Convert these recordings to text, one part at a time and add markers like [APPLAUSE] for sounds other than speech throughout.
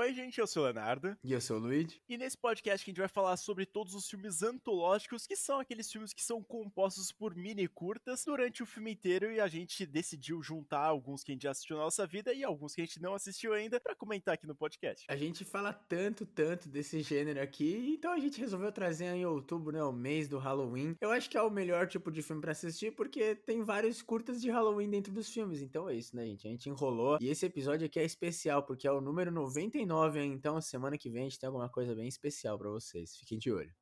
Oi, gente, eu sou o Leonardo. E eu sou o Luigi. E nesse podcast que a gente vai falar sobre todos os filmes antológicos, que são aqueles filmes que são compostos por mini curtas durante o filme inteiro e a gente decidiu juntar alguns que a gente já assistiu na nossa vida e alguns que a gente não assistiu ainda para comentar aqui no podcast. A gente fala tanto, tanto desse gênero aqui, então a gente resolveu trazer em outubro, né, o mês do Halloween. Eu acho que é o melhor tipo de filme para assistir porque tem vários curtas de Halloween dentro dos filmes. Então é isso, né, gente? A gente enrolou e esse episódio aqui é especial porque é o número 99, hein? Então semana que vem a gente tem alguma coisa bem especial para vocês. Fiquem de olho.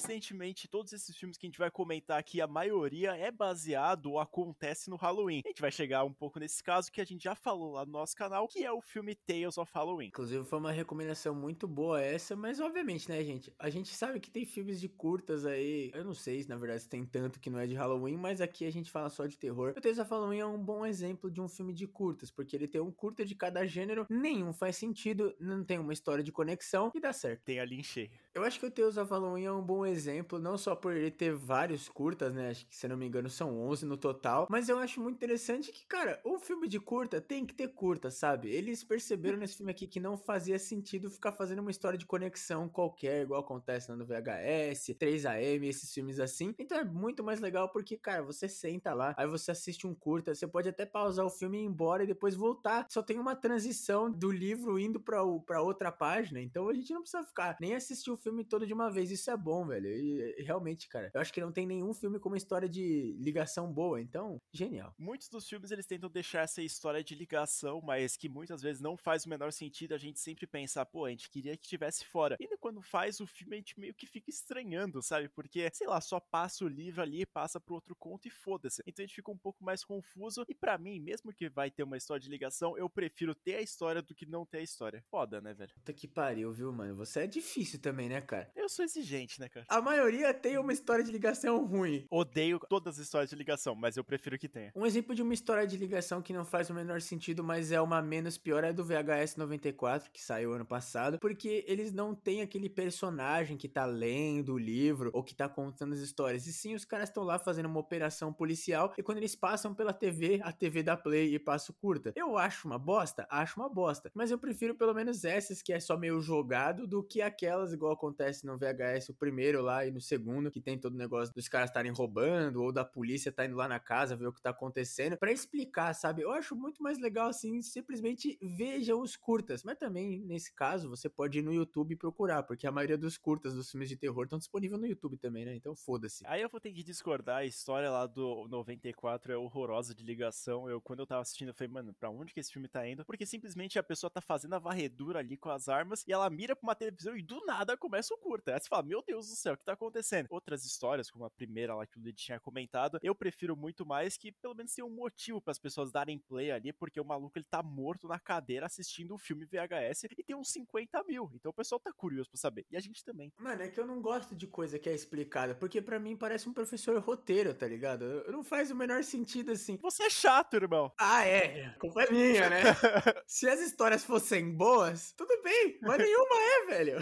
Coincidentemente, todos esses filmes que a gente vai comentar aqui, a maioria é baseado ou acontece no Halloween. A gente vai chegar um pouco nesse caso que a gente já falou lá no nosso canal, que é o filme Tales of Halloween. Inclusive, foi uma recomendação muito boa essa, mas obviamente, né, gente? A gente sabe que tem filmes de curtas aí. Eu não sei, na verdade, se tem tanto que não é de Halloween, mas aqui a gente fala só de terror. O Tales of Halloween é um bom exemplo de um filme de curtas, porque ele tem um curta de cada gênero, nenhum faz sentido, não tem uma história de conexão e dá certo. Tem ali em cheio. Eu acho que o Tales of é um bom exemplo, não só por ele ter vários curtas, né? Acho que, se não me engano, são 11 no total. Mas eu acho muito interessante que, cara, um filme de curta tem que ter curta, sabe? Eles perceberam nesse filme aqui que não fazia sentido ficar fazendo uma história de conexão qualquer, igual acontece no VHS, 3AM, esses filmes assim. Então é muito mais legal porque, cara, você senta lá, aí você assiste um curta, você pode até pausar o filme e ir embora e depois voltar. Só tem uma transição do livro indo pra, pra outra página. Então a gente não precisa ficar nem assistir o filme todo de uma vez. Isso é bom, velho. E, realmente, cara, eu acho que não tem nenhum filme com uma história de ligação boa. Então, genial. Muitos dos filmes eles tentam deixar essa história de ligação, mas que muitas vezes não faz o menor sentido. A gente sempre pensa, pô, a gente queria que tivesse fora. E quando faz o filme, a gente meio que fica estranhando, sabe? Porque, sei lá, só passa o livro ali, passa pro outro conto e foda-se. Então a gente fica um pouco mais confuso. E para mim, mesmo que vai ter uma história de ligação, eu prefiro ter a história do que não ter a história. Foda, né, velho? Puta que pariu, viu, mano? Você é difícil também, né, cara? Eu sou exigente, né, cara? A maioria tem uma história de ligação ruim. Odeio todas as histórias de ligação, mas eu prefiro que tenha. Um exemplo de uma história de ligação que não faz o menor sentido, mas é uma menos pior, é do VHS 94, que saiu ano passado, porque eles não têm aquele personagem que tá lendo o livro ou que tá contando as histórias. E sim, os caras estão lá fazendo uma operação policial e quando eles passam pela TV, a TV dá play e passo curta. Eu acho uma bosta? Acho uma bosta. Mas eu prefiro pelo menos essas que é só meio jogado do que aquelas igual acontece no VHS, o primeiro lá e no segundo, que tem todo o negócio dos caras estarem roubando ou da polícia tá indo lá na casa ver o que tá acontecendo para explicar, sabe? Eu acho muito mais legal assim, simplesmente veja os curtas. Mas também, nesse caso, você pode ir no YouTube e procurar, porque a maioria dos curtas dos filmes de terror estão disponíveis no YouTube também, né? Então foda-se. Aí eu vou ter que discordar, a história lá do 94 é horrorosa de ligação. Eu, quando eu tava assistindo, eu falei, mano, pra onde que esse filme tá indo? Porque simplesmente a pessoa tá fazendo a varredura ali com as armas e ela mira pra uma televisão e do nada começa o curta. Aí você fala, meu Deus do céu, o que tá acontecendo? Outras histórias, como a primeira lá que o Lid tinha comentado, eu prefiro muito mais que pelo menos tenha um motivo para as pessoas darem play ali, porque o maluco ele tá morto na cadeira assistindo o um filme VHS e tem uns 50 mil. Então o pessoal tá curioso pra saber. E a gente também. Mano, é que eu não gosto de coisa que é explicada, porque para mim parece um professor roteiro, tá ligado? Não faz o menor sentido assim. Você é chato, irmão. Ah, é. A culpa é minha, né? [LAUGHS] Se as histórias fossem boas, tudo bem, mas nenhuma é, velho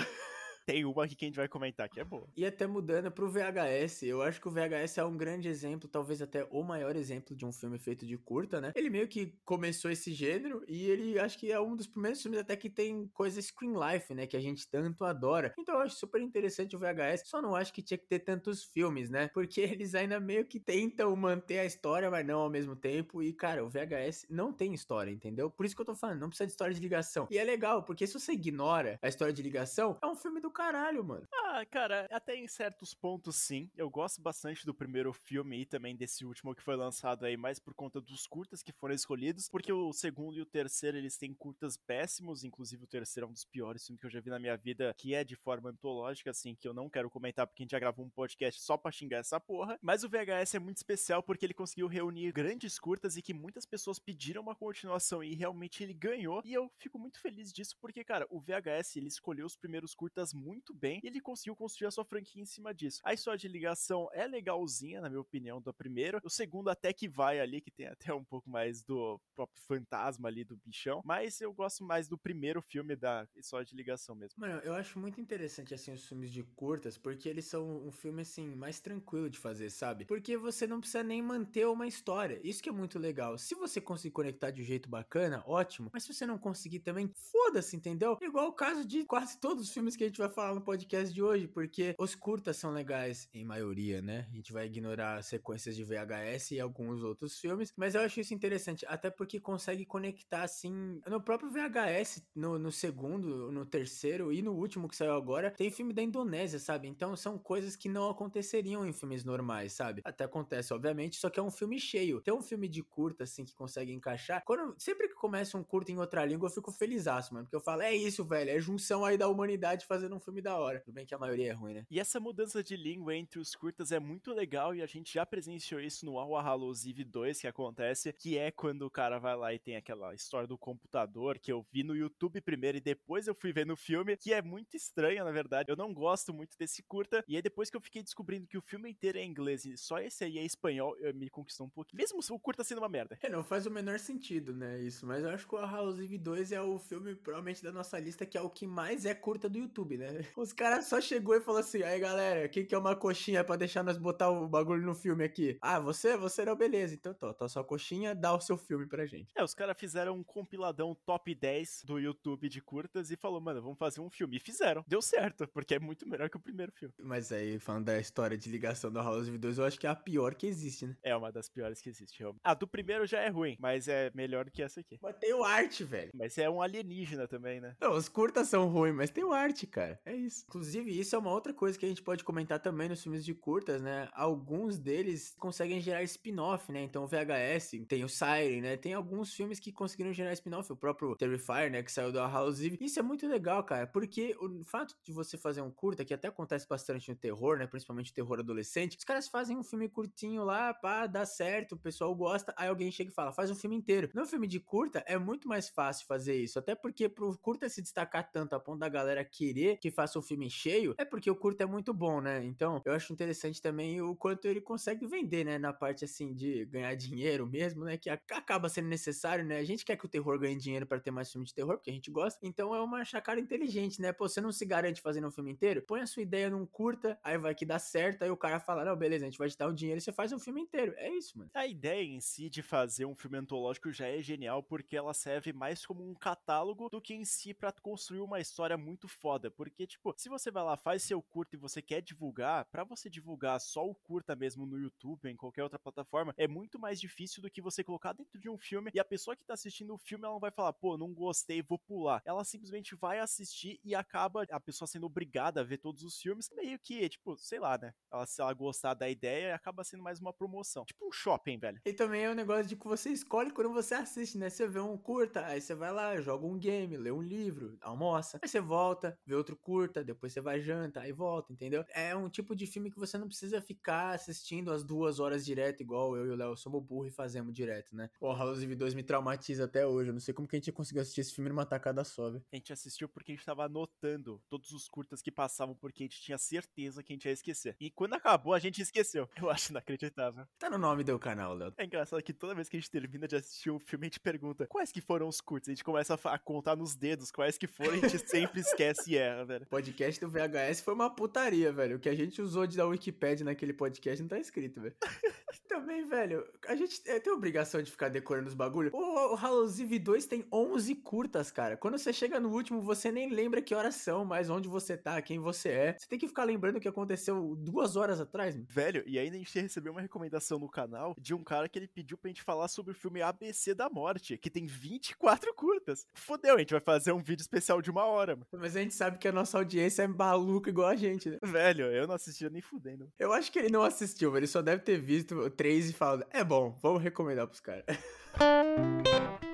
tem uma aqui que a gente vai comentar que é boa. E até mudando pro VHS, eu acho que o VHS é um grande exemplo, talvez até o maior exemplo de um filme feito de curta, né? Ele meio que começou esse gênero e ele acho que é um dos primeiros filmes até que tem coisa screen life, né? Que a gente tanto adora. Então eu acho super interessante o VHS, só não acho que tinha que ter tantos filmes, né? Porque [LAUGHS] eles ainda meio que tentam manter a história, mas não ao mesmo tempo. E, cara, o VHS não tem história, entendeu? Por isso que eu tô falando, não precisa de história de ligação. E é legal, porque se você ignora a história de ligação, é um filme do caralho, mano. Ah, cara, até em certos pontos sim. Eu gosto bastante do primeiro filme e também desse último que foi lançado aí, mais por conta dos curtas que foram escolhidos, porque o segundo e o terceiro eles têm curtas péssimos, inclusive o terceiro é um dos piores filmes que eu já vi na minha vida, que é de forma antológica, assim, que eu não quero comentar porque a gente já gravou um podcast só pra xingar essa porra. Mas o VHS é muito especial porque ele conseguiu reunir grandes curtas e que muitas pessoas pediram uma continuação e realmente ele ganhou. E eu fico muito feliz disso porque, cara, o VHS ele escolheu os primeiros curtas muito muito bem e ele conseguiu construir a sua franquia em cima disso. A história de ligação é legalzinha, na minha opinião, do primeiro. O segundo até que vai ali, que tem [LAUGHS] até um pouco mais do próprio fantasma ali do bichão, mas eu gosto mais do primeiro filme da história de ligação mesmo. Mano, eu acho muito interessante assim os filmes de curtas, porque eles são um filme assim mais tranquilo de fazer, sabe? Porque você não precisa nem manter uma história. Isso que é muito legal. Se você conseguir conectar de um jeito bacana, ótimo. Mas se você não conseguir também, foda-se, entendeu? Igual o caso de quase todos os filmes que a gente vai falar no podcast de hoje, porque os curtas são legais em maioria, né? A gente vai ignorar sequências de VHS e alguns outros filmes, mas eu acho isso interessante, até porque consegue conectar assim no próprio VHS, no, no segundo, no terceiro e no último que saiu agora, tem filme da Indonésia, sabe? Então são coisas que não aconteceriam em filmes normais, sabe? Até acontece, obviamente, só que é um filme cheio. Tem um filme de curta, assim, que consegue encaixar. Quando, sempre que começa um curto em outra língua, eu fico feliz, mano. Porque eu falo, é isso, velho. É junção aí da humanidade fazendo um filme da hora. Tudo bem que a maioria é ruim, né? E essa mudança de língua entre os curtas é muito legal e a gente já presenciou isso no All Hallows 2 que acontece, que é quando o cara vai lá e tem aquela história do computador que eu vi no YouTube primeiro e depois eu fui ver no filme, que é muito estranha, na verdade. Eu não gosto muito desse curta. E aí depois que eu fiquei descobrindo que o filme inteiro é inglês e só esse aí é espanhol, eu me conquistou um pouquinho. Mesmo o curta sendo uma merda. É, não faz o menor sentido, né, isso. Mas eu acho que o House 2 é o filme, provavelmente, da nossa lista, que é o que mais é curta do YouTube, né? [LAUGHS] Os caras só chegou e falou assim, aí galera, o que, é uma coxinha pra deixar nós botar o bagulho no filme aqui? Ah, você? Você não, beleza. Então, tô, tô sua coxinha, dá o seu filme pra gente. É, os caras fizeram um compiladão top 10 do YouTube de curtas e falou, mano, vamos fazer um filme. E fizeram. Deu certo, porque é muito melhor que o primeiro filme. Mas aí, falando da história de ligação do House of 2, eu acho que é a pior que existe, né? É uma das piores que existe, realmente. A do primeiro já é ruim, mas é melhor do que essa aqui. Mas tem o arte, velho. Mas é um alienígena também, né? Não, os curtas são ruins, mas tem o arte, cara. É isso. Inclusive, isso é uma outra coisa que a gente pode comentar também nos filmes de curtas, né? Alguns deles conseguem gerar spin-off, né? Então, o VHS, tem o Siren, né? Tem alguns filmes que conseguiram gerar spin-off. O próprio Terrifier, né? Que saiu da House Eve. Isso é muito legal, cara, porque o fato de você fazer um curta, que até acontece bastante no terror, né? Principalmente terror adolescente, os caras fazem um filme curtinho lá, pá, dá certo, o pessoal gosta, aí alguém chega e fala, faz um filme inteiro. No filme de curta, é muito mais fácil fazer isso, até porque pro curta se destacar tanto a ponto da galera querer que faça um filme cheio, é porque o curta é muito bom, né? Então, eu acho interessante também o quanto ele consegue vender, né? Na parte, assim, de ganhar dinheiro mesmo, né? Que acaba sendo necessário, né? A gente quer que o terror ganhe dinheiro para ter mais filme de terror, porque a gente gosta. Então, é uma chacada inteligente, né? Pô, você não se garante fazendo um filme inteiro? Põe a sua ideia num curta, aí vai que dá certo, aí o cara fala, não, beleza, a gente vai te dar o dinheiro e você faz um filme inteiro. É isso, mano. A ideia em si de fazer um filme antológico já é genial, porque ela serve mais como um catálogo do que em si para construir uma história muito foda. Porque, tipo, se você vai lá, faz seu curta e você quer divulgar, para você divulgar só o curta mesmo no YouTube, ou em qualquer outra plataforma, é muito mais difícil do que você colocar dentro de um filme e a pessoa que tá assistindo o filme, ela não vai falar, pô, não gostei, vou pular. Ela simplesmente vai assistir e acaba a pessoa sendo obrigada a ver todos os filmes, meio que, tipo, sei lá, né? Ela, se ela gostar da ideia, acaba sendo mais uma promoção. Tipo um shopping, velho. E também é um negócio de que você escolhe quando você assiste, né? Você vê um curta, aí você vai lá, joga um game, lê um livro, almoça, aí você volta, vê outro curta, depois você vai janta, aí volta, entendeu? É um tipo de filme que você não precisa ficar assistindo as duas horas direto, igual eu e o Léo somos burro e fazemos direto, né? O House of 2 me traumatiza até hoje. Eu não sei como que a gente conseguiu assistir esse filme numa tacada só, velho. A gente assistiu porque a gente tava anotando todos os curtas que passavam, porque a gente tinha certeza que a gente ia esquecer. E quando acabou, a gente esqueceu. [LAUGHS] Eu acho inacreditável. Tá no nome do canal, Léo. É engraçado que toda vez que a gente termina de assistir um filme, a gente pergunta quais que foram os curtos. A gente começa a, a contar nos dedos quais que foram e a gente [LAUGHS] sempre esquece e erra, velho. O podcast do VHS foi uma putaria, velho. O que a gente usou de da Wikipedia naquele podcast não tá escrito, velho. [LAUGHS] Também, velho, a gente tem obrigação de ficar decorando os bagulho. O, o House Eve 2 tem 11 curtas, cara. Quando você chega no último, você nem lembra que horas são, mas onde você tá, quem você é. Você tem que ficar lembrando o que aconteceu duas horas atrás, mano. Velho, e ainda a gente recebeu uma recomendação no canal de um cara que ele pediu pra gente falar sobre o filme ABC da Morte, que tem 24 curtas. Fodeu, a gente vai fazer um vídeo especial de uma hora, mano. Mas a gente sabe que a nossa audiência é maluca igual a gente, né? Velho, eu não assistia nem fudendo. Eu acho que ele não assistiu, ele só deve ter visto três e falado, é bom, vamos recomendar pros caras. [LAUGHS]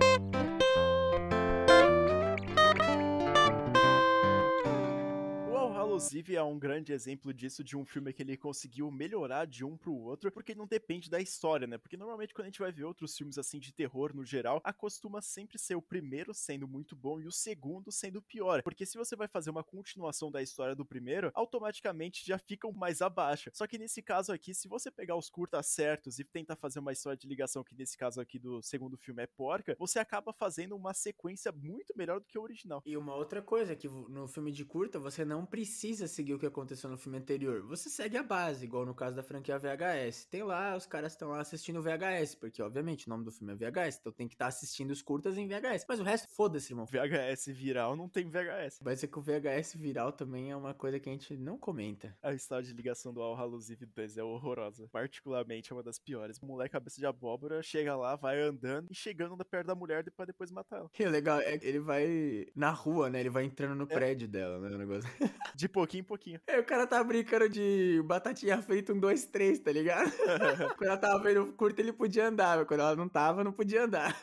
inclusive, é um grande exemplo disso de um filme que ele conseguiu melhorar de um pro outro, porque não depende da história, né? Porque normalmente quando a gente vai ver outros filmes assim de terror no geral, acostuma sempre ser o primeiro sendo muito bom e o segundo sendo pior. Porque se você vai fazer uma continuação da história do primeiro, automaticamente já ficam mais abaixo. Só que nesse caso aqui, se você pegar os curtas certos e tentar fazer uma história de ligação, que nesse caso aqui do segundo filme é porca, você acaba fazendo uma sequência muito melhor do que o original. E uma outra coisa, que no filme de curta, você não precisa seguir o que aconteceu no filme anterior. Você segue a base, igual no caso da franquia VHS. Tem lá, os caras estão lá assistindo VHS, porque obviamente o nome do filme é VHS, então tem que estar tá assistindo os curtas em VHS. Mas o resto, foda-se, irmão. VHS viral não tem VHS. Vai ser que o VHS viral também é uma coisa que a gente não comenta. A história de ligação do Al Haluzive 2 é horrorosa. Particularmente é uma das piores. O moleque cabeça de abóbora chega lá, vai andando e chegando perto da mulher pra depois matar ela. [LAUGHS] E o legal é que ele vai na rua, né? Ele vai entrando no é. prédio dela, né? O negócio. De pouquinho em pouquinho. É, o cara tá brincando de batatinha frita um, dois, três, tá ligado? [LAUGHS] quando ela tava vendo curto, ele podia andar, mas quando ela não tava, não podia andar.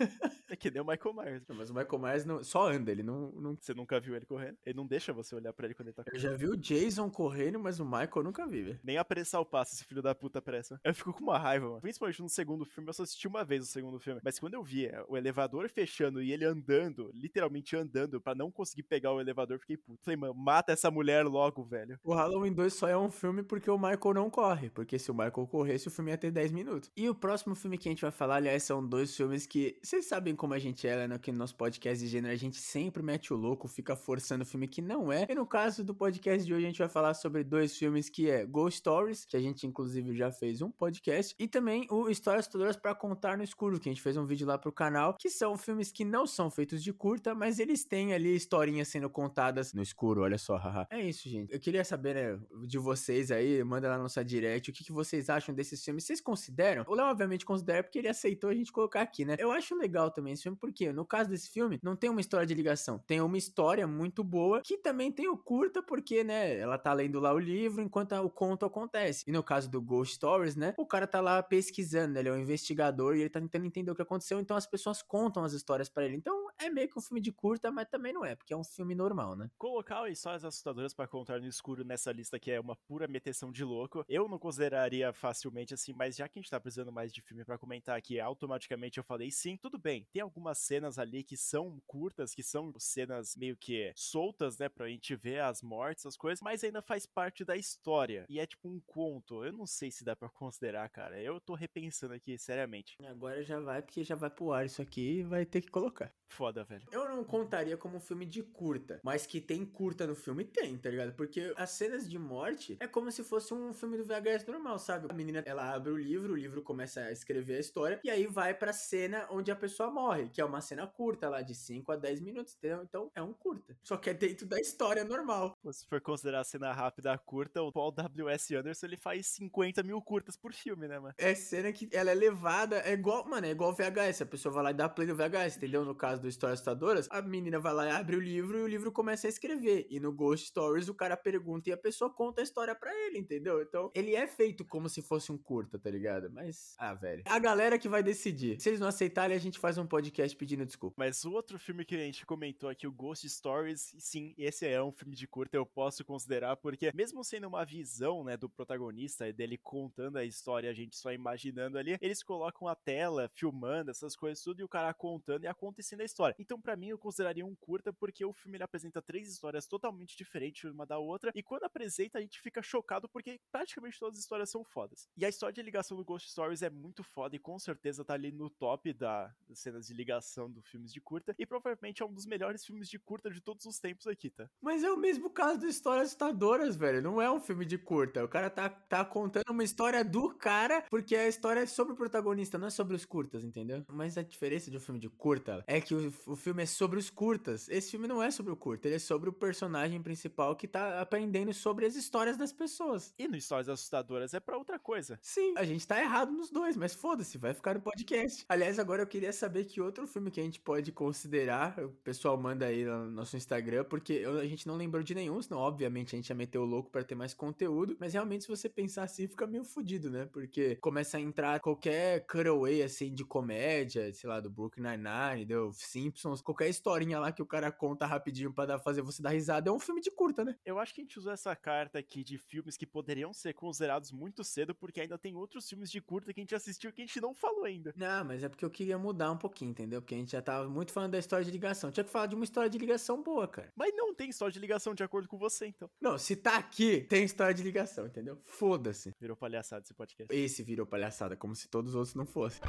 É que nem o Michael Myers. Mas o Michael Myers não, só anda, ele não, não. Você nunca viu ele correndo? Ele não deixa você olhar pra ele quando ele tá correndo. Eu já vi o Jason correndo, mas o Michael eu nunca vi, velho. Nem apressar o passo, esse filho da puta apressa. Eu fico com uma raiva, mano. Principalmente no segundo filme, eu só assisti uma vez o segundo filme. Mas quando eu vi é, o elevador fechando e ele andando, literalmente andando, para não conseguir pegar o elevador, fiquei puto. Falei, mano, mata essa mulher logo, velho. O Halloween 2 só é um filme porque o Michael não corre. Porque se o Michael corresse, o filme ia ter 10 minutos. E o próximo filme que a gente vai falar, aliás, são dois filmes que. Vocês sabem como a gente é, né? Aqui no nosso podcast de gênero, a gente sempre mete o louco, fica forçando o filme que não é. E no caso do podcast de hoje, a gente vai falar sobre dois filmes que é Ghost Stories, que a gente inclusive já fez um podcast, e também o Histórias Todas para Contar no Escuro, que a gente fez um vídeo lá pro canal, que são filmes que não são feitos de curta, mas eles têm ali historinhas sendo contadas no escuro, olha só, haha. É isso, gente. Eu queria saber, né, de vocês aí, manda lá na nossa direct, o que, que vocês acham desses filmes. Vocês consideram? O Léo, obviamente, considera porque ele aceitou a gente colocar aqui, né? Eu acho legal também esse filme, porque no caso desse filme, não tem uma história de ligação, tem uma história muito boa, que também tem o curta, porque, né, ela tá lendo lá o livro enquanto o conto acontece. E no caso do Ghost Stories, né, o cara tá lá pesquisando, ele é um investigador e ele tá tentando entender o que aconteceu, então as pessoas contam as histórias para ele. Então é meio que um filme de curta, mas também não é, porque é um filme normal, né? Colocar histórias assustadoras para contar no escuro nessa lista que é uma pura meteção de louco, eu não consideraria facilmente assim, mas já que a gente tá precisando mais de filme para comentar aqui, automaticamente eu falei sim, tudo bem. Tem algumas cenas ali que são curtas, que são cenas meio que soltas, né, pra gente ver as mortes, as coisas, mas ainda faz parte da história. E é tipo um conto. Eu não sei se dá para considerar, cara. Eu tô repensando aqui, seriamente. Agora já vai, porque já vai pro ar isso aqui e vai ter que colocar. Foda, velho. Eu não contaria como um filme de curta, mas que tem curta no filme, tem, tá ligado? Porque as cenas de morte é como se fosse um filme do VHS normal, sabe? A menina, ela abre o livro, o livro começa a escrever a história, e aí vai pra cena onde a pessoa morre, que é uma cena curta lá, de 5 a 10 minutos, entendeu? Então é um curta. Só que é dentro da história normal. Se for considerar a cena rápida curta, o Paul W.S. Anderson ele faz 50 mil curtas por filme, né, mano? É cena que ela é levada, é igual, mano, é igual VHS. A pessoa vai lá e dá play no VHS, entendeu? No caso do Histórias Assustadoras, a menina vai lá e abre o livro e o livro começa a escrever. E no Ghost Stories, o cara pergunta e a pessoa conta a história pra ele, entendeu? Então, ele é feito como se fosse um curta, tá ligado? Mas, ah, velho. A galera que vai decidir. Se eles não aceitarem, a gente faz um podcast pedindo desculpa. Mas o outro filme que a gente comentou aqui, o Ghost Stories, sim, esse é um filme de curta, eu posso considerar, porque mesmo sendo uma visão, né, do protagonista, dele contando a história, a gente só imaginando ali, eles colocam a tela, filmando essas coisas tudo, e o cara contando e acontecendo a história. Então, para mim, eu consideraria um curta, porque o filme ele apresenta três histórias totalmente diferentes uma da outra, e quando apresenta, a gente fica chocado, porque praticamente todas as histórias são fodas. E a história de ligação do Ghost Stories é muito foda, e com certeza tá ali no top da, cenas de ligação do filmes de curta, e provavelmente é um dos melhores filmes de curta de todos os tempos aqui, tá? Mas é o mesmo caso do Histórias Assustadoras, velho. Não é um filme de curta. O cara tá, tá contando uma história do cara, porque a história é sobre o protagonista, não é sobre os curtas, entendeu? Mas a diferença de um filme de curta é que o, o filme é sobre os curtas. Esse filme não é sobre o curta, ele é sobre o personagem principal que tá aprendendo sobre as histórias das pessoas. E no Histórias Assustadoras é pra outra coisa. Sim, a gente tá errado nos dois, mas foda-se, vai ficar no podcast. Aliás, agora eu queria saber que outro filme que a gente pode considerar, o pessoal manda aí no nosso Instagram, porque eu, a gente não lembrou de nenhum, senão obviamente a gente ia meter o louco para ter mais conteúdo, mas realmente se você pensar assim, fica meio fodido, né? Porque começa a entrar qualquer cutaway assim de comédia, sei lá, do Brooklyn Nine-Nine, do Simpsons, qualquer historinha lá que o cara conta rapidinho pra dar, fazer você dar risada. É um filme de curta, né? Eu acho que a gente usou essa carta aqui de filmes que poderiam ser considerados muito cedo, porque ainda tem outros filmes de curta que a gente assistiu que a gente não falou ainda. Não, mas é porque eu queria mudar um pouquinho, entendeu? Porque a gente já tava muito falando da história de ligação. Tinha que falar de uma história de ligação boa, cara. Mas não tem história de ligação de acordo com você, então. Não, se tá aqui, tem história de ligação, entendeu? Foda-se. Virou palhaçada esse podcast. Esse virou palhaçada, como se todos os outros não fossem.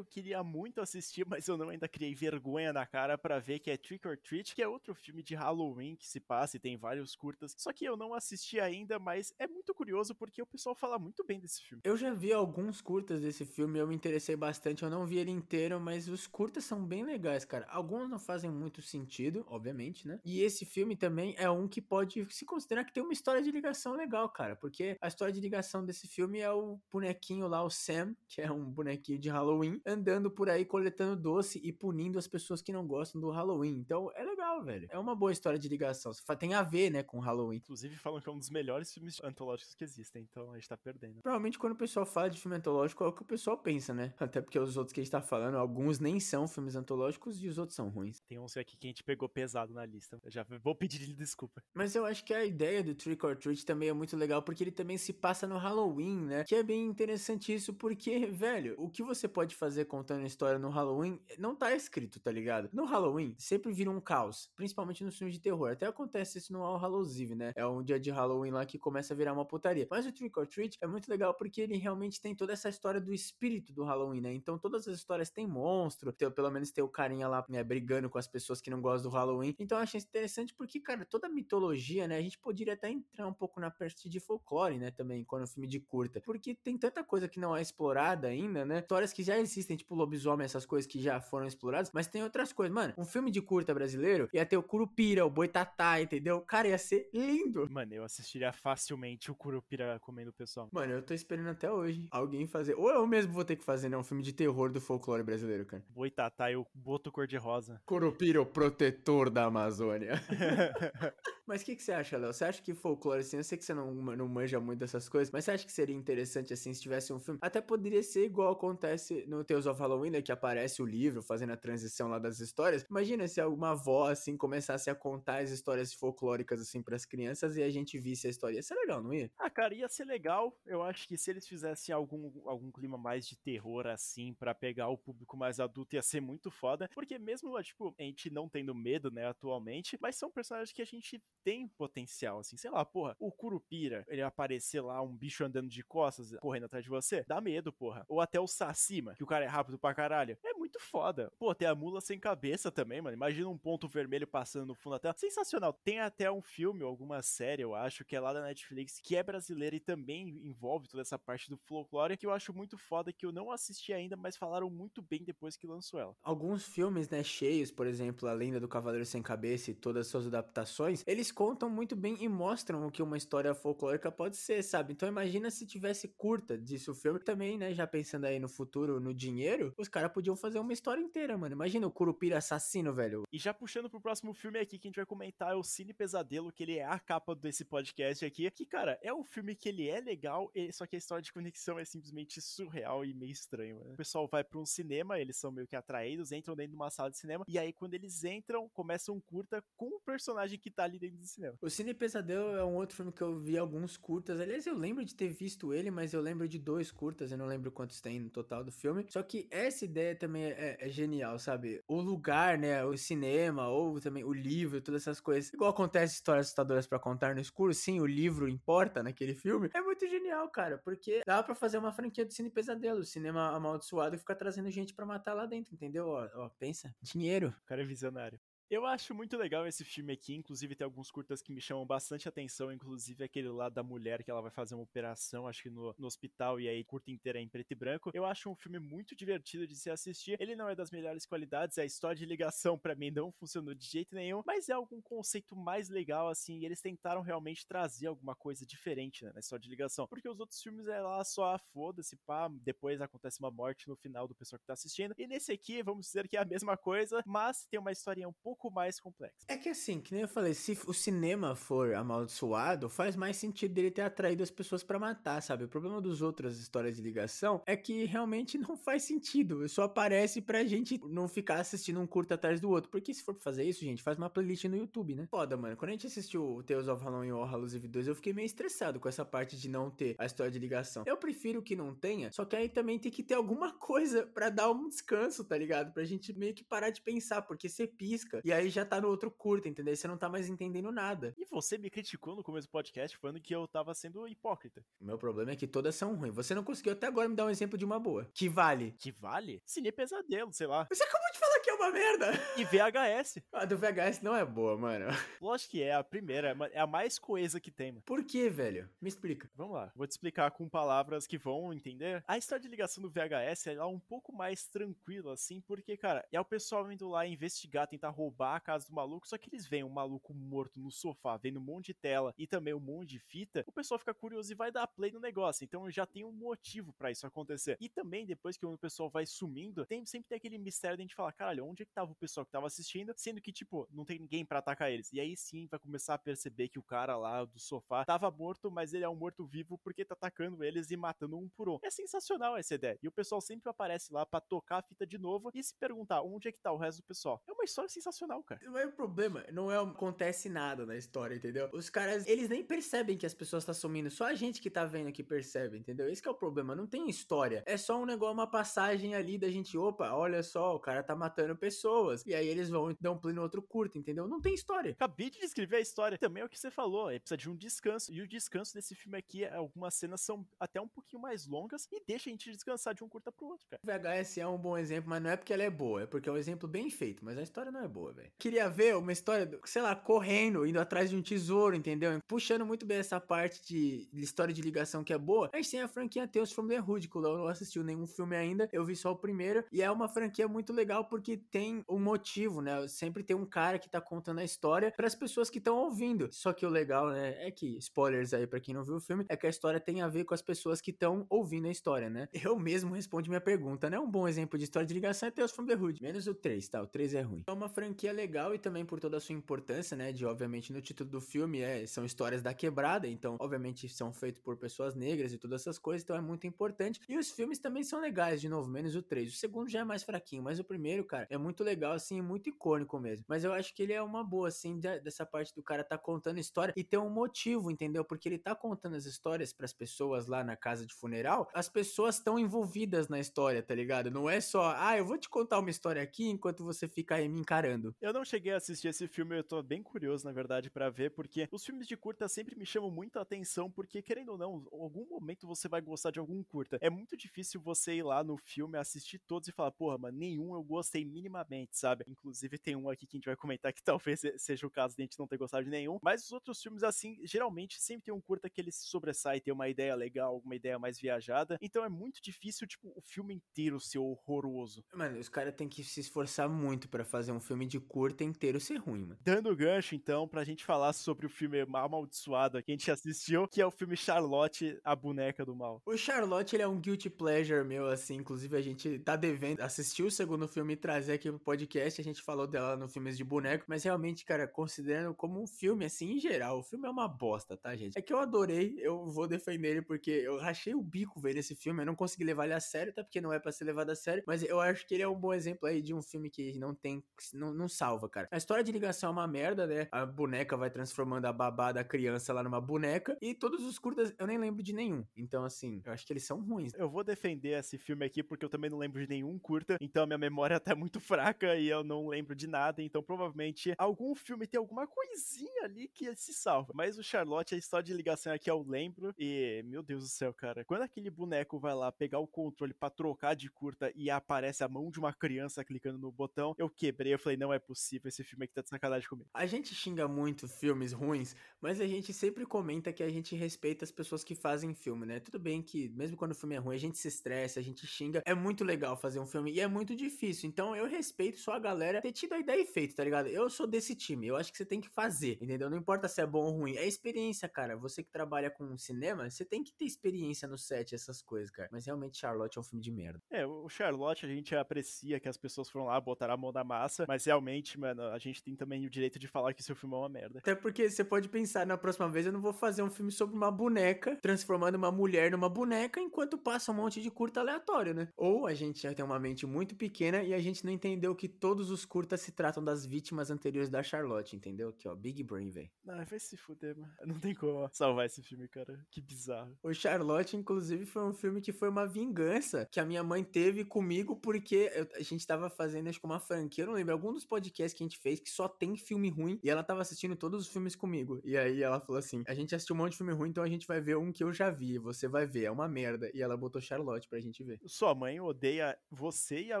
Eu queria muito assistir, mas eu não ainda criei vergonha na cara para ver que é Trick or Treat, que é outro filme de Halloween que se passa e tem vários curtas. Só que eu não assisti ainda, mas é muito curioso porque o pessoal fala muito bem desse filme. Eu já vi alguns curtas desse filme, eu me interessei bastante. Eu não vi ele inteiro, mas os curtas são bem legais, cara. Alguns não fazem muito sentido, obviamente, né? E esse filme também é um que pode se considerar que tem uma história de ligação legal, cara, porque a história de ligação desse filme é o bonequinho lá, o Sam, que é um bonequinho de Halloween, andando por aí coletando doce e punindo as pessoas que não gostam do Halloween. Então é legal, velho. É uma boa história de ligação. Tem a ver, né, com Halloween. Inclusive falam que é um dos melhores filmes antológicos que existem, então a gente tá perdendo. Provavelmente quando o pessoal fala de filme antológico é o que o pessoal pensa, né? Até porque os outros que a gente tá falando, alguns nem são filmes antológicos e os outros são ruins. Tem uns aqui que a gente pegou pesado na lista. Eu já vou pedir [LAUGHS] desculpa. Mas eu acho que a ideia do Trick or Treat também é muito legal porque ele também se passa no Halloween, né? Que é bem interessante isso porque, velho, o que você pode fazer fazer contando história no Halloween, não tá escrito, tá ligado? No Halloween, sempre vira um caos, principalmente nos filmes de terror. Até acontece isso no All Hallows Eve, né? É um dia de Halloween lá que começa a virar uma putaria. Mas o Trick or Treat é muito legal porque ele realmente tem toda essa história do espírito do Halloween, né? Então todas as histórias têm monstro, tem, pelo menos tem o carinha lá, né, brigando com as pessoas que não gostam do Halloween. Então eu achei interessante porque, cara, toda a mitologia, né? A gente poderia até entrar um pouco na parte de folclore, né? Também, quando o filme de curta. Porque tem tanta coisa que não é explorada ainda, né? Histórias que já existem existem, tipo lobisomem, essas coisas que já foram exploradas, mas tem outras coisas. Mano, um filme de curta brasileiro ia ter o Curupira, o Boitatá, entendeu? Cara, ia ser lindo. Mano, eu assistiria facilmente o Curupira comendo o pessoal. Mano, eu tô esperando até hoje alguém fazer. Ou eu mesmo vou ter que fazer, né? Um filme de terror do folclore brasileiro, cara. Boitatá e o Boto Cor-de-Rosa. Curupira, o protetor da Amazônia. [LAUGHS] mas o que, que você acha, Léo? Você acha que folclore, assim, eu sei que você não, não manja muito dessas coisas, mas você acha que seria interessante, assim, se tivesse um filme? Até poderia ser igual acontece no Tales of Halloween, né, que aparece o livro fazendo a transição lá das histórias. Imagina se alguma avó, assim, começasse a contar as histórias folclóricas, assim, pras crianças e a gente visse a história. Ia ser legal, não ia? Ah, cara, ia ser legal. Eu acho que se eles fizessem algum, algum clima mais de terror, assim, para pegar o público mais adulto, ia ser muito foda. Porque mesmo, tipo, a gente não tendo medo, né, atualmente, mas são personagens que a gente tem potencial, assim, sei lá, porra, o Curupira, ele aparecer lá, um bicho andando de costas, correndo atrás de você, dá medo, porra. Ou até o Sacima, que o cara é rápido pra caralho. É muito foda. Pô, tem a mula sem cabeça também, mano. Imagina um ponto vermelho passando no fundo da tela. Sensacional. Tem até um filme, alguma série, eu acho, que é lá da Netflix, que é brasileira e também envolve toda essa parte do folclore, que eu acho muito foda, que eu não assisti ainda, mas falaram muito bem depois que lançou ela. Alguns filmes, né, cheios, por exemplo, A Lenda do Cavaleiro Sem Cabeça e todas as suas adaptações, eles contam muito bem e mostram o que uma história folclórica pode ser, sabe? Então imagina se tivesse curta disso o filme também, né, já pensando aí no futuro, no dinheiro, os caras podiam fazer uma história inteira, mano. Imagina o Curupira assassino, velho. E já puxando pro próximo filme aqui que a gente vai comentar é o Cine Pesadelo, que ele é a capa desse podcast aqui. Que, cara, é um filme que ele é legal, só que a história de conexão é simplesmente surreal e meio estranho, mano. O pessoal vai pra um cinema, eles são meio que atraídos, entram dentro de uma sala de cinema, e aí quando eles entram, começa um curta com o personagem que tá ali dentro do cinema. O Cine Pesadelo é um outro filme que eu vi alguns curtas. Aliás, eu lembro de ter visto ele, mas eu lembro de dois curtas, eu não lembro quantos tem no total do filme. Só que essa ideia também é, é genial, sabe? O lugar, né? O cinema, ou também o livro, todas essas coisas. Igual acontece histórias assustadoras para contar no escuro, sim, o livro importa naquele filme. É muito genial, cara, porque dá para fazer uma franquia do Cine Pesadelo, cinema amaldiçoado e ficar trazendo gente para matar lá dentro, entendeu? Ó, ó, pensa, dinheiro. O cara é visionário. Eu acho muito legal esse filme aqui, inclusive tem alguns curtas que me chamam bastante atenção, inclusive aquele lá da mulher que ela vai fazer uma operação, acho que no, no hospital, e aí curta inteira em preto e branco. Eu acho um filme muito divertido de se assistir. Ele não é das melhores qualidades, a história de ligação para mim não funcionou de jeito nenhum, mas é algum conceito mais legal, assim, e eles tentaram realmente trazer alguma coisa diferente né, na história de ligação, porque os outros filmes é lá só, ah, foda-se, pá, depois acontece uma morte no final do pessoal que tá assistindo, e nesse aqui, vamos dizer que é a mesma coisa, mas tem uma historinha um pouco pouco mais complexa. É que assim, que nem eu falei, se o cinema for amaldiçoado, faz mais sentido dele ter atraído as pessoas para matar, sabe? O problema dos outras histórias de ligação é que realmente [LAUGHS] não faz sentido. Só aparece pra gente não ficar assistindo um curto atrás do outro. Porque se for fazer isso, gente, faz uma playlist no YouTube, né? Foda, mano. Quando a gente assistiu o Tales of Halloween ou Hallucive 2, eu fiquei meio estressado com essa parte de não ter a história de ligação. Eu prefiro que não tenha, só que aí também tem que ter alguma coisa para dar um descanso, tá ligado? Pra gente meio que parar de pensar, porque você pisca e aí já tá no outro curto, entendeu? Você não tá mais entendendo nada. E você me criticou no começo do podcast falando que eu tava sendo hipócrita. O meu problema é que todas são ruins. Você não conseguiu até agora me dar um exemplo de uma boa. Que vale. Que vale? Cine Pesadelo, sei lá. Você acabou de falar que é uma merda. E VHS. [LAUGHS] A do VHS não é boa, mano. Lógico que é, a primeira, é a mais coesa que tem, mano. Por que, velho? Me explica. Vamos lá, vou te explicar com palavras que vão entender. A história de ligação do VHS é um pouco mais tranquila, assim, porque, cara, é o pessoal indo lá investigar, tentar roubar a casa do maluco, só que eles veem um maluco morto no sofá, vendo um monte de tela e também um monte de fita, o pessoal fica curioso e vai dar play no negócio. Então já tem um motivo para isso acontecer. E também, depois que o pessoal vai sumindo, tem, sempre tem aquele mistério de a gente falar, caralho, onde é que tava o pessoal que tava assistindo, sendo que, tipo, não tem ninguém para atacar eles. E aí sim vai começar a perceber que o cara lá do sofá tava morto, mas ele é um morto-vivo porque tá atacando eles e matando um por um. É sensacional essa ideia. E o pessoal sempre aparece lá para tocar a fita de novo e se perguntar onde é que tá o resto do pessoal. É uma história sensacional, cara. Não é o problema, não é acontece nada na história, entendeu? Os caras, eles nem percebem que as pessoas estão tá sumindo, só a gente que tá vendo que percebe, entendeu? Esse é o problema, não tem história. É só um negócio, uma passagem ali da gente, opa, olha só, o cara tá matando pessoas. E aí eles vão dar um play no outro curto, entendeu? Não tem história. Acabei de descrever a história. Também é o que você falou, é precisa de um descanso. E o descanso desse filme aqui, algumas cenas são até um pouquinho mais longas e deixa a gente descansar de um curta pro outro, cara. VHS é um bom exemplo, mas não é porque ela é boa, é porque é um exemplo bem feito, mas a história não é boa, velho. Queria ver uma história, sei lá, correndo, indo atrás de um tesouro, entendeu? Puxando muito bem essa parte de, de história de ligação que é boa. A gente tem a franquia Tales from the Hood, que o Léo não assistiu nenhum filme ainda, eu vi só o primeiro, e é uma franquia muito legal porque tem um motivo, né? Sempre tem um cara que tá contando a história para as pessoas que estão ouvindo. Só que o legal, né, é que, spoilers aí para quem não viu o filme, é que a história tem a ver com as pessoas que estão ouvindo a história, né? [LAUGHS] Eu mesmo respondi minha pergunta, né? Um bom exemplo de história de ligação é Tales from the Hood, menos o 3, tá? O 3 é ruim. É uma franquia legal e também por toda a sua importância, né? De, obviamente, no título do filme é, são histórias da quebrada, então, obviamente, são feitos por pessoas negras e todas essas coisas, então é muito importante. E os filmes também são legais, de novo, menos o 3. O segundo já é mais fraquinho, mas o primeiro, cara, é muito legal, assim, muito icônico mesmo. Mas eu acho que ele é uma boa, assim, de, dessa parte do cara tá contando história e tem um motivo, entendeu? Porque ele tá contando as histórias para as pessoas lá na casa de funeral, as pessoas estão envolvidas na história, tá ligado? Não é só, ah, eu vou te contar uma história aqui enquanto você fica aí me encarando. Eu não cheguei a assistir esse filme, eu tô bem curioso, na verdade, para ver, porque os filmes de curta sempre me chamam muito a atenção, porque, querendo ou não, em algum momento você vai gostar de algum curta. É muito difícil você ir lá no filme, assistir todos e falar, porra, mano, nenhum eu gostei minimamente, sabe? Inclusive tem um aqui que a gente vai comentar que [LAUGHS] talvez seja o caso de a gente não ter gostado de nenhum, mas os outros filmes, assim, geralmente sempre tem um curta que ele se sobressai, tem uma ideia legal, alguma ideia mais viajada, então é muito difícil, tipo, o filme inteiro ser horroroso. Mano, os caras têm que se esforçar muito para fazer um filme de curta inteiro ser ruim, mano. Dando gancho, então, pra gente falar sobre o filme amaldiçoado que a gente assistiu, que é o filme Charlotte, a boneca do mal. O Charlotte, ele é um guilty pleasure meu, assim, inclusive a gente tá devendo assistir o segundo filme e trazer aqui pro podcast, a gente falou dela no filmes de boneco, mas realmente, cara, considerando como um filme, assim, em geral, o filme é uma bosta, tá, gente? É que eu adorei, eu vou defender ele porque eu rachei o bico ver esse filme, eu não consegui levar ele a sério, tá? Porque não é para ser levado a sério, mas eu acho que ele é um bom exemplo aí de um filme que não tem, não, não salva, cara. A história de ligação é uma merda, né? A boneca vai transformando a babá da criança lá numa boneca e todos os curtas eu nem lembro de nenhum. Então, assim, eu acho que eles são ruins. Eu vou defender esse filme aqui porque eu também não lembro de nenhum curta, então a minha memória tá muito [LAUGHS] fraca e eu não lembro de nada, então provavelmente algum filme tem alguma coisinha ali que se salva. Mas o Charlotte, a história de ligação aqui eu lembro e, meu Deus do céu, cara, quando aquele boneco vai lá pegar o controle para trocar de curta e aparece a mão de uma criança clicando no botão, eu quebrei, eu falei, não é possível, esse filme aqui tá de sacanagem comigo. A gente xinga muito filmes ruins, mas a gente sempre comenta que a gente respeita as pessoas que fazem filme, né? Tudo bem que, mesmo quando o filme é ruim, a gente se estressa, a gente xinga. É muito legal fazer um filme e é muito difícil. Então eu respeito só a galera ter tido a ideia e feito, tá ligado? Eu sou desse time, eu acho que você tem que fazer, entendeu? Não importa se é bom ou ruim, é experiência, cara. Você que trabalha com cinema, você tem que ter experiência no set, essas coisas, cara. Mas realmente Charlotte é um filme de merda. É, o Charlotte a gente aprecia que as pessoas foram lá, botaram a mão na massa, mas realmente obviamente, mano, a gente tem também o direito de falar que seu filme é uma merda. Até porque você pode pensar, na próxima vez eu não vou fazer um filme sobre uma boneca, transformando uma mulher numa boneca, enquanto passa um monte de curta aleatório, né? Ou a gente já tem uma mente muito pequena e a gente não entendeu que todos os curtas se tratam das vítimas anteriores da Charlotte, entendeu? Aqui, ó, Big Brain, velho. Ah, vai se fuder, mano. Não tem como salvar esse filme, cara. Que bizarro. O Charlotte, inclusive, foi um filme que foi uma vingança que a minha mãe teve comigo porque eu, a gente tava fazendo, acho que uma franquia, eu não lembro, algum dos podcasts que a gente fez que só tem filme ruim e ela tava assistindo todos os filmes comigo. E aí ela falou assim: a gente assistiu um monte de filme ruim, então a gente vai ver um que eu já vi. Você vai ver, é uma merda. E ela botou Charlotte pra gente ver. Sua mãe odeia você e a,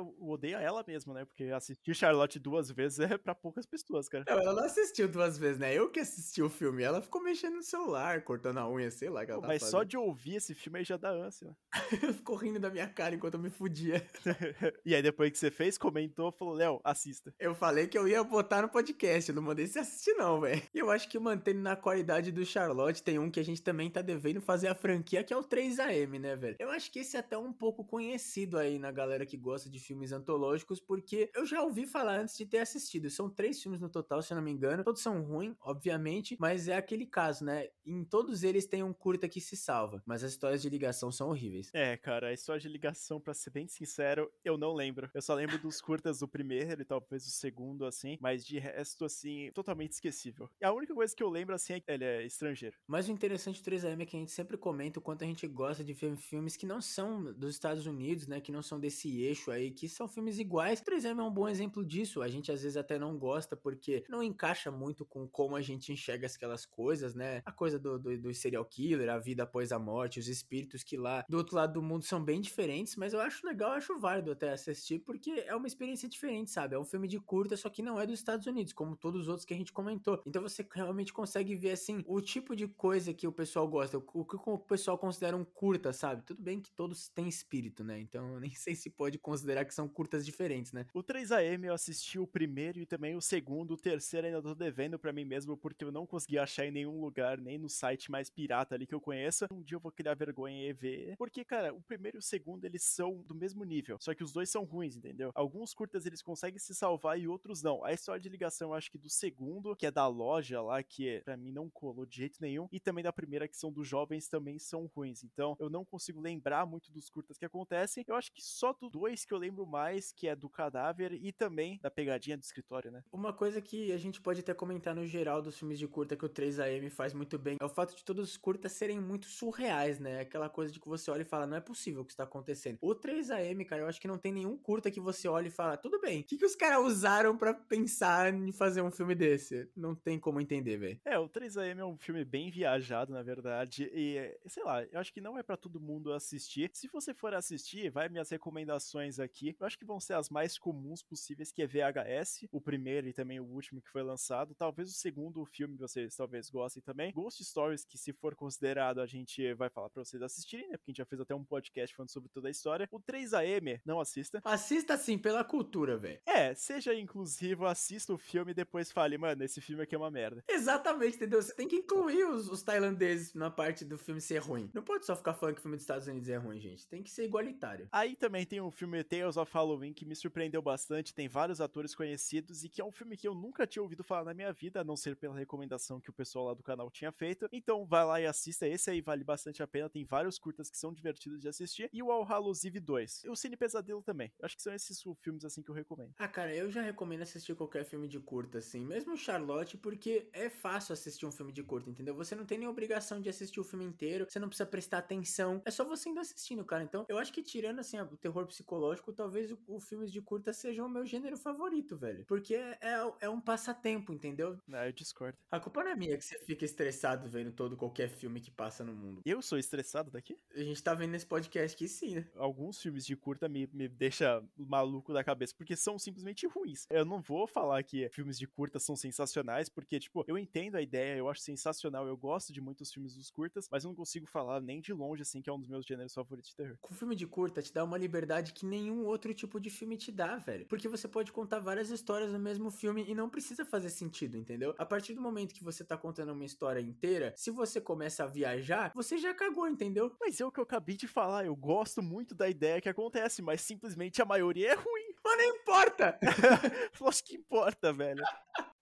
odeia ela mesma, né? Porque assistir Charlotte duas vezes é pra poucas pessoas, cara. Não, ela não assistiu duas vezes, né? Eu que assisti o filme. Ela ficou mexendo no celular, cortando a unha, sei lá. Que ela Pô, mas só de ouvir esse filme aí já dá ânsia. [LAUGHS] ficou rindo da minha cara enquanto eu me fudia. [LAUGHS] e aí depois que você fez, comentou, falou, Léo, assista. Eu falei que eu ia botar no podcast, eu não mandei você assistir não, velho. E eu acho que mantendo na qualidade do Charlotte, tem um que a gente também tá devendo fazer a franquia, que é o 3AM, né, velho? Eu acho que esse é até um pouco conhecido aí na galera que gosta de filmes antológicos, porque eu já ouvi falar antes de ter assistido. São três filmes no total, se eu não me engano. Todos são ruins, obviamente, mas é aquele caso, né? Em todos eles tem um curta que se salva, mas as histórias de ligação são horríveis. É, cara, a história de ligação, pra ser bem sincero, eu não lembro. Eu só lembro dos curtas do primeiro e talvez do segundo, assim, mas de resto, assim, totalmente esquecível. E a única coisa que eu lembro, assim, é que ele é estrangeiro. Mas o interessante do 3AM é que a gente sempre comenta o quanto a gente gosta de filmes que não são dos Estados Unidos, né, que não são desse eixo aí, que são filmes iguais. O 3AM é um bom exemplo disso. A gente às vezes até não gosta porque não encaixa muito com como a gente enxerga aquelas coisas, né? A coisa do, do, do serial killer, a vida após a morte, os espíritos que lá do outro lado do mundo são bem diferentes, mas eu acho legal, eu acho válido até assistir, porque é uma experiência diferente, sabe? É um filme de curta, só que não é dos Estados Unidos, como todos os outros que a gente comentou. Então você realmente consegue ver, assim, o tipo de coisa que o pessoal gosta, o que o pessoal considera um curta, sabe? Tudo bem que todos têm espírito, né? Então [LAUGHS] nem sei se pode considerar que são curtas diferentes, né? O 3AM eu assisti o primeiro e também o segundo, o terceiro ainda tô devendo para mim mesmo, porque eu não consegui achar em nenhum lugar, nem no site mais pirata ali que eu conheça. Um dia eu vou criar vergonha e ver. Porque, cara, o primeiro e o segundo eles são do mesmo nível, só que os dois são ruins, entendeu? Alguns curtas eles conseguem se salvar e outros não. A história de ligação, eu acho que do segundo, que é da loja lá, que é, para mim não colou de jeito nenhum, e também da primeira, que são dos jovens, também são ruins. Então, eu não consigo lembrar muito dos curtas que acontecem. Eu acho que só do dois que eu lembro mais, que é do cadáver e também da pegadinha do escritório, né? Uma coisa que a gente pode até comentar no geral dos filmes de curta que o 3AM faz muito bem é o fato de todos os curtas serem muito surreais, né? Aquela coisa de que você olha e fala, não é possível o que está acontecendo. O 3AM, cara, eu acho que não tem nenhum curta que você olha e fala, tudo bem, o que, que os caras usaram para pensar em fazer um filme desse? Não tem como entender, velho. É, o 3AM é um filme bem viajado, na verdade, e sei lá, eu acho que não é para todo mundo assistir. Se você for assistir, vai minhas recomendações aqui. Eu acho que vão ser as mais comuns possíveis, que é VHS, o primeiro e também o último que foi lançado. Talvez o segundo filme vocês talvez gostem também. Ghost Stories, que se for considerado, a gente vai falar para vocês assistirem, né? Porque a gente já fez até um podcast falando sobre toda a história. O 3AM, não assista. Assista sim, pela cultura, velho. É, seja inclusivo, assista o filme e depois fale, mano, esse filme aqui é uma merda. Exatamente, entendeu? Você tem que incluir os, os tailandeses na parte do filme ser ruim. Não pode só ficar falando que o filme dos Estados Unidos é ruim, gente. Tem que ser igualitário. Aí também tem o filme Tales of Halloween, que me surpreendeu bastante. Tem vários atores conhecidos e que é um filme que eu nunca tinha ouvido falar na minha vida, a não ser pela recomendação que o pessoal lá do canal tinha feito. Então vai lá e assista. Esse aí vale bastante a pena. Tem vários curtas que são divertidos de assistir. E o All Hallows Eve 2. E o Cine Pesadelo também. Acho que são esses filmes assim que eu recomendo. Ah, cara, eu já recomendo assistir qualquer filme de curta, assim. Mesmo Charlotte, porque é fácil assistir um filme de curta, entendeu? Você não tem nem obrigação de assistir o filme inteiro. Você não precisa prestar atenção. É só você indo assistindo, cara. Então, eu acho que tirando, assim, o terror psicológico, talvez o, o filmes de curta sejam o meu gênero favorito, velho. Porque é, é, é um passatempo, entendeu? Ah, eu discordo. A culpa não é minha que você fica estressado vendo todo qualquer filme que passa no mundo. Eu sou estressado daqui? A gente tá vendo nesse podcast que sim, né? Alguns filmes de curta me, me deixa maluco da cabeça, porque são simplesmente ruins. Eu não vou falar que filmes de curta são sensacionais, porque, tipo, eu entendo a ideia, eu acho sensacional, eu gosto de muitos filmes dos curtas, mas eu não consigo falar nem de longe, assim, que é um dos meus gêneros favoritos de terror. Com filme de curta te dá uma liberdade que nenhum outro tipo de filme te dá, velho. Porque você pode contar várias histórias no mesmo filme e não precisa fazer sentido, entendeu? A partir do momento que você tá contando uma história inteira, se você começa a viajar, você já cagou, entendeu? Mas é o que eu acabei de falar, eu gosto muito da ideia que acontece, mas simplesmente a maioria é ruim. Mas não importa! [LAUGHS] Lógico que importa, velho.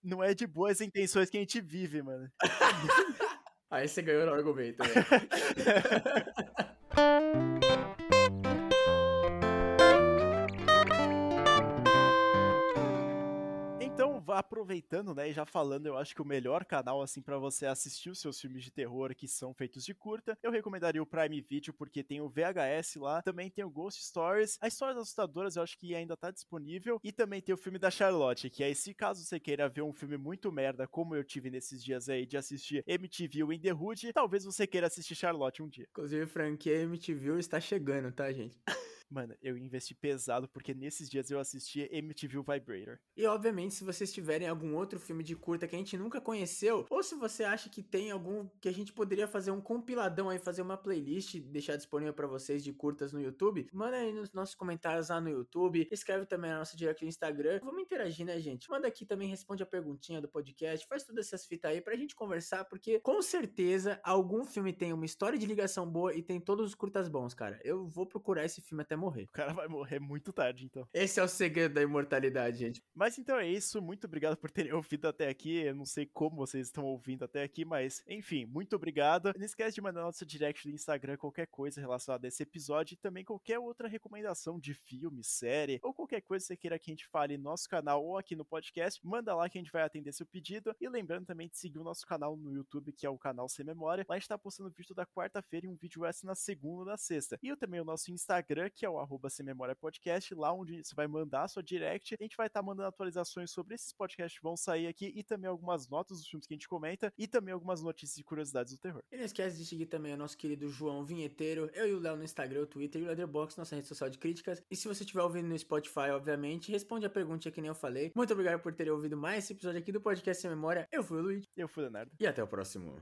Não é de boas intenções que a gente vive, mano. [LAUGHS] Aí você ganhou no argumento, né? [LAUGHS] aproveitando, né, e já falando, eu acho que o melhor canal assim para você assistir os seus filmes de terror que são feitos de curta, eu recomendaria o Prime Video porque tem o VHS lá, também tem o Ghost Stories, a Histórias Assustadoras eu acho que ainda tá disponível e também tem o filme da Charlotte, que aí se caso você queira ver um filme muito merda, como eu tive nesses dias aí de assistir MTV in The Hood, talvez você queira assistir Charlotte um dia. Inclusive, franquia MTV está chegando, tá, gente? [LAUGHS] Mano, eu investi pesado porque nesses dias eu assisti MTV Vibrator. E obviamente, se vocês tiverem algum outro filme de curta que a gente nunca conheceu, ou se você acha que tem algum que a gente poderia fazer um compiladão aí, fazer uma playlist deixar disponível para vocês de curtas no YouTube, manda aí nos nossos comentários lá no YouTube, escreve também na nossa direct no Instagram. Vamos interagir, né, gente? Manda aqui também, responde a perguntinha do podcast, faz todas essas fitas aí pra gente conversar, porque com certeza algum filme tem uma história de ligação boa e tem todos os curtas bons, cara. Eu vou procurar esse filme até morrer. O cara vai morrer muito tarde, então. Esse é o segredo da imortalidade, gente. Mas então é isso. Muito obrigado por terem [LAUGHS] ouvido até aqui. Eu não sei como vocês estão ouvindo até aqui, mas enfim, muito obrigado. Não esquece de mandar nosso direct no Instagram qualquer coisa relacionada a esse episódio e também qualquer outra recomendação de filme, série ou qualquer coisa que você queira que a gente fale no nosso canal ou aqui no podcast. Manda lá que a gente vai atender seu pedido. E lembrando também de seguir o nosso canal no YouTube, que é o canal Sem Memória. Lá a gente tá postando vídeo da quarta-feira e um vídeo essa na segunda ou na sexta. E também o nosso Instagram, que é o arroba Sem Memória Podcast, lá onde você vai mandar a sua direct. A gente vai estar tá mandando atualizações sobre esses podcasts que vão sair aqui e também algumas notas dos filmes que a gente comenta e também algumas notícias e curiosidades do terror. E não esquece de seguir também o nosso querido João Vinheteiro, eu e o Léo no Instagram, o Twitter e o Leatherbox, nossa rede social de críticas. E se você estiver ouvindo no Spotify, obviamente, responde a pergunta que nem eu falei. Muito obrigado por ter ouvido mais esse episódio aqui do Podcast Sem Memória. Eu fui o Luiz. Eu fui o Leonardo. E até o próximo.